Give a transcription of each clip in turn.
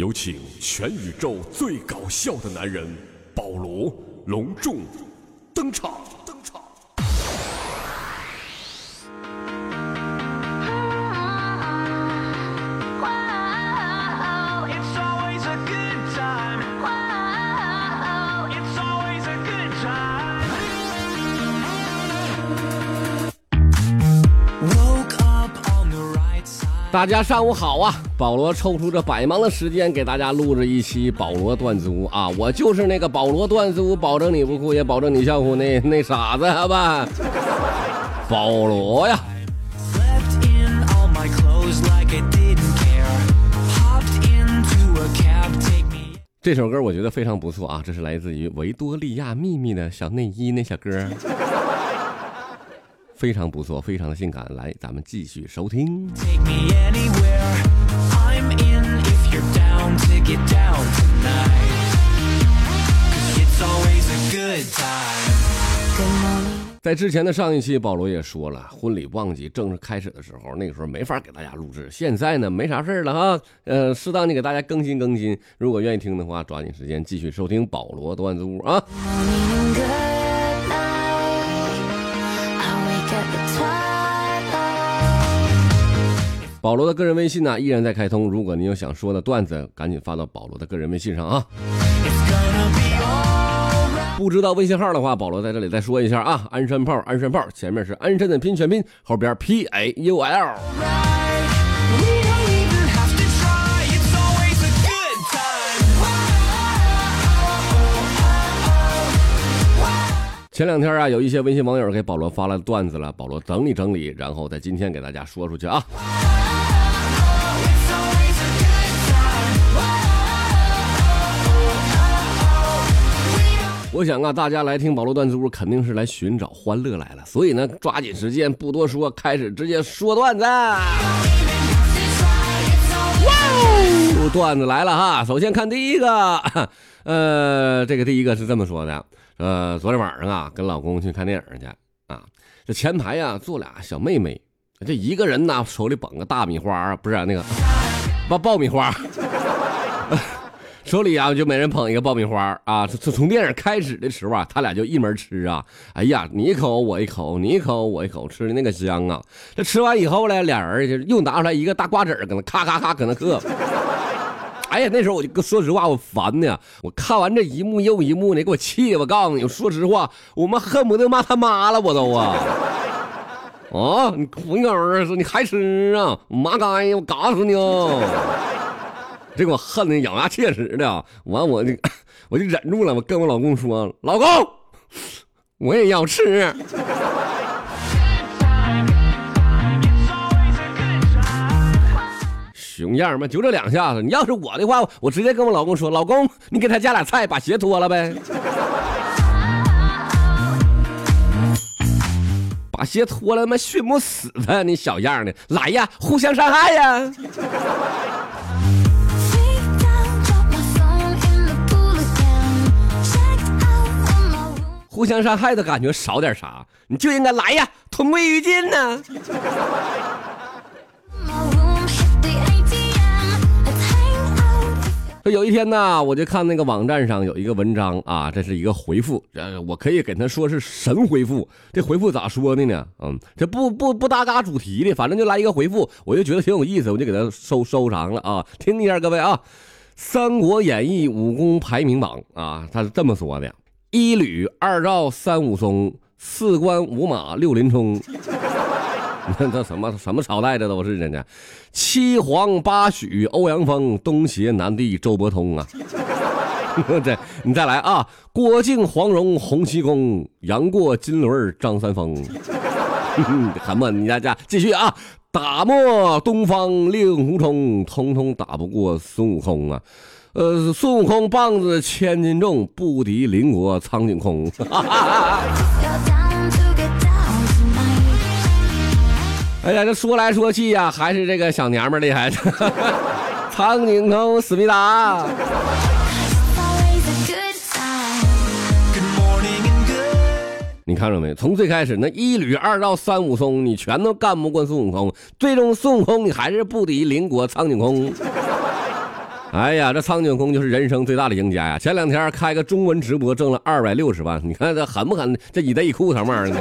有请全宇宙最搞笑的男人保罗隆重登场。大家上午好啊！保罗抽出这百忙的时间给大家录制一期保罗段子屋啊！我就是那个保罗段子屋，保证你不哭，也保证你笑哭那那傻子，好吧？保罗呀！这首歌我觉得非常不错啊！这是来自于维多利亚秘密的小内衣那小歌。非常不错，非常的性感。来，咱们继续收听。在之前的上一期，保罗也说了，婚礼旺季正式开始的时候，那个时候没法给大家录制。现在呢，没啥事了哈，呃，适当的给大家更新更新。如果愿意听的话，抓紧时间继续收听保罗段子屋啊。保罗的个人微信呢依然在开通，如果您有想说的段子，赶紧发到保罗的个人微信上啊。不知道微信号的话，保罗在这里再说一下啊，鞍山炮，鞍山炮，前面是鞍山的拼全拼，后边 P A U L。前两天啊，有一些微信网友给保罗发了段子了，保罗整理整理，然后在今天给大家说出去啊。我想啊，大家来听保罗段子屋肯定是来寻找欢乐来了，所以呢，抓紧时间，不多说，开始直接说段子。哇，段子来了哈！首先看第一个，呃，这个第一个是这么说的，呃，昨天晚上啊，跟老公去看电影去啊，这前排呀坐俩小妹妹，这一个人呢手里捧个大米花，不是那个爆爆米花。手里啊，就每人捧一个爆米花啊！从从电影开始的时候啊，他俩就一门吃啊。哎呀，你一口我一口，你一口我一口，吃的那个香啊！这吃完以后呢，俩人就又拿出来一个大瓜子搁那咔咔咔搁那嗑。哎呀，那时候我就说实话，我烦呢。我看完这一幕又一幕的，给我气的！我告诉你，我说实话，我们恨不得骂他妈了，我都啊！啊，你混狗儿说你还吃啊？妈该，我嘎死你哦！这给我恨的咬牙切齿的，完我就我就忍住了，我跟我老公说：“老公，我也要吃。”熊样嘛，就这两下子。你要是我的话，我直接跟我老公说：“老公，你给他加俩菜，把鞋脱了呗。”把鞋脱了，他妈熏不死他！你小样的，来呀，互相伤害呀！互相伤害的感觉少点啥？你就应该来呀，同归于尽呢。说有一天呢，我就看那个网站上有一个文章啊，这是一个回复，呃，我可以给他说是神回复。这回复咋说的呢？嗯，这不不不搭嘎主题的，反正就来一个回复，我就觉得挺有意思，我就给他收收藏了啊。听一下各位啊，《三国演义》武功排名榜啊，他是这么说的。一吕二赵三武松，四关五马六林冲。你看这什么什么朝代这都是人家，七皇八许欧阳锋，东邪南帝周伯通啊。这你再来啊，郭靖黄蓉洪七公，杨过金轮张三丰。什么？你家家继续啊，打没东方令狐冲，通通打不过孙悟空啊。呃，孙悟空棒子千斤重，不敌邻国苍井空。哎呀，这说来说去呀，还是这个小娘们厉害。苍井空，思密达。看着没？从最开始那一吕二赵三武松，你全都干不过孙悟空，最终孙悟空你还是不敌邻国苍井空。哎呀，这苍井空就是人生最大的赢家呀！前两天开个中文直播挣了二百六十万，你看这狠不狠？这一一裤什么玩意儿呢？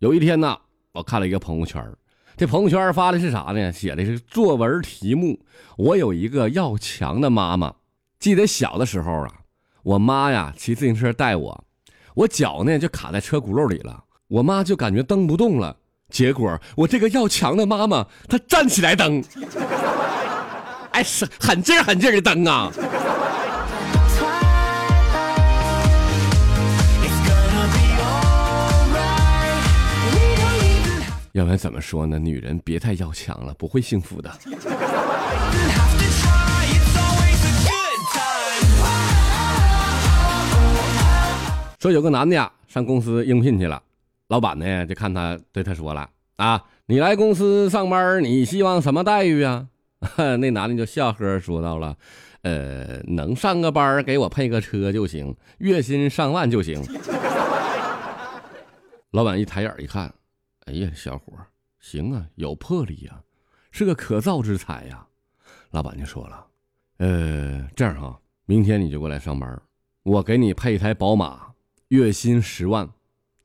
有一天呢，我看了一个朋友圈，这朋友圈发的是啥呢？写的是作文题目：我有一个要强的妈妈。记得小的时候啊，我妈呀骑自行车带我，我脚呢就卡在车轱辘里了，我妈就感觉蹬不动了。结果我这个要强的妈妈，她站起来蹬，哎，是狠劲儿狠劲儿的蹬啊！要不然怎么说呢？女人别太要强了，不会幸福的。说有个男的呀，上公司应聘去了。老板呢，就看他对他说了：“啊，你来公司上班，你希望什么待遇啊？” 那男的就笑呵说到了：“呃，能上个班给我配个车就行，月薪上万就行。” 老板一抬眼一看，哎呀，小伙行啊，有魄力呀，是个可造之才呀。老板就说了：“呃，这样哈，明天你就过来上班，我给你配一台宝马，月薪十万。”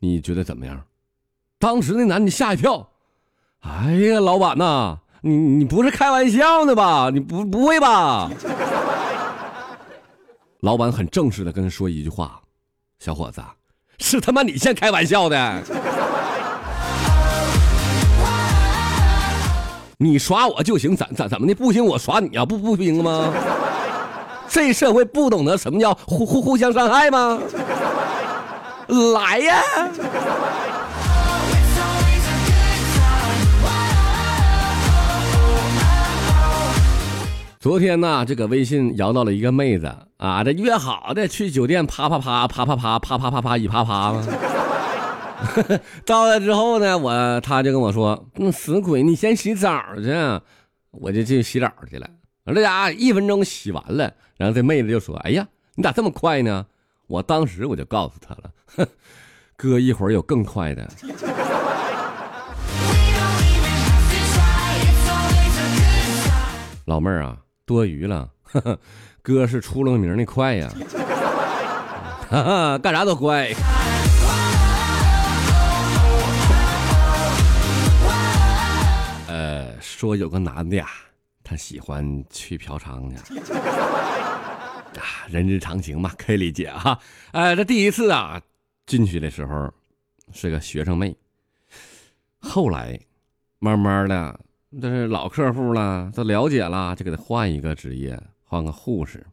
你觉得怎么样？当时那男的吓一跳，哎呀，老板呐，你你不是开玩笑呢吧？你不不会吧？老板很正式的跟他说一句话：“小伙子，是他妈你先开玩笑的，你耍我就行，怎怎怎么的不行？我耍你啊，不不行吗？这社会不懂得什么叫互互互相伤害吗？”来呀！昨天呢，这个微信摇到了一个妹子啊，这约好的去酒店啪啪啪啪啪啪啪啪啪啪一啪啪嘛。到了之后呢，我他就跟我说：“那死鬼，你先洗澡去。”我就去洗澡去了。这家伙一分钟洗完了，然后这妹子就说：“哎呀，你咋这么快呢？”我当时我就告诉他了，哼，哥一会儿有更快的。老妹儿啊，多余了，哥是出了名的快呀，哈哈，干啥都快。呃，说有个男的呀，他喜欢去嫖娼去。啊，人之常情嘛，可以理解哈。呃，这第一次啊进去的时候是个学生妹，后来慢慢的这是老客户了，都了解了，就给他换一个职业，换个护士。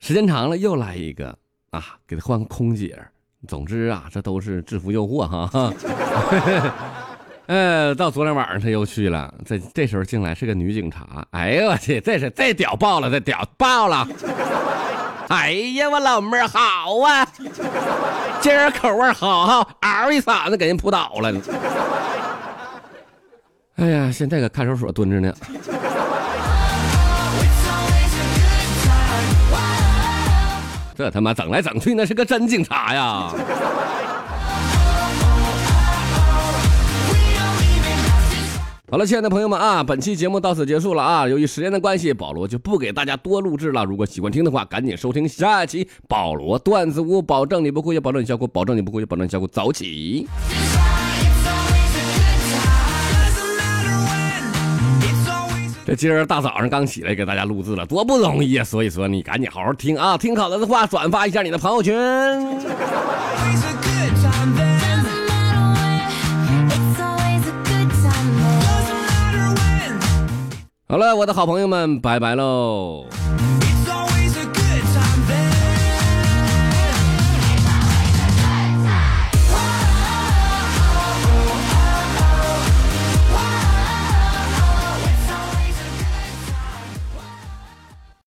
时间长了又来一个啊，给他换个空姐。总之啊，这都是制服诱惑哈。呃，到昨天晚上他又去了，这这时候进来是个女警察。哎呦我去，这是这屌爆了，这屌爆了！哎呀，我老妹儿好啊，今儿口味好哈，嗷一嗓子给人扑倒了。哎呀，现在搁看守所蹲着呢。这他妈整来整去，那是个真警察呀！好了，亲爱的朋友们啊，本期节目到此结束了啊。由于时间的关系，保罗就不给大家多录制了。如果喜欢听的话，赶紧收听下一期保罗段子屋，保证你不哭，也保证你笑哭，保证你不哭，也保证你笑哭。早起。这今儿大早上刚起来给大家录制了，多不容易啊！所以说你赶紧好好听啊，听好了的话转发一下你的朋友圈。好了，我的好朋友们，拜拜喽。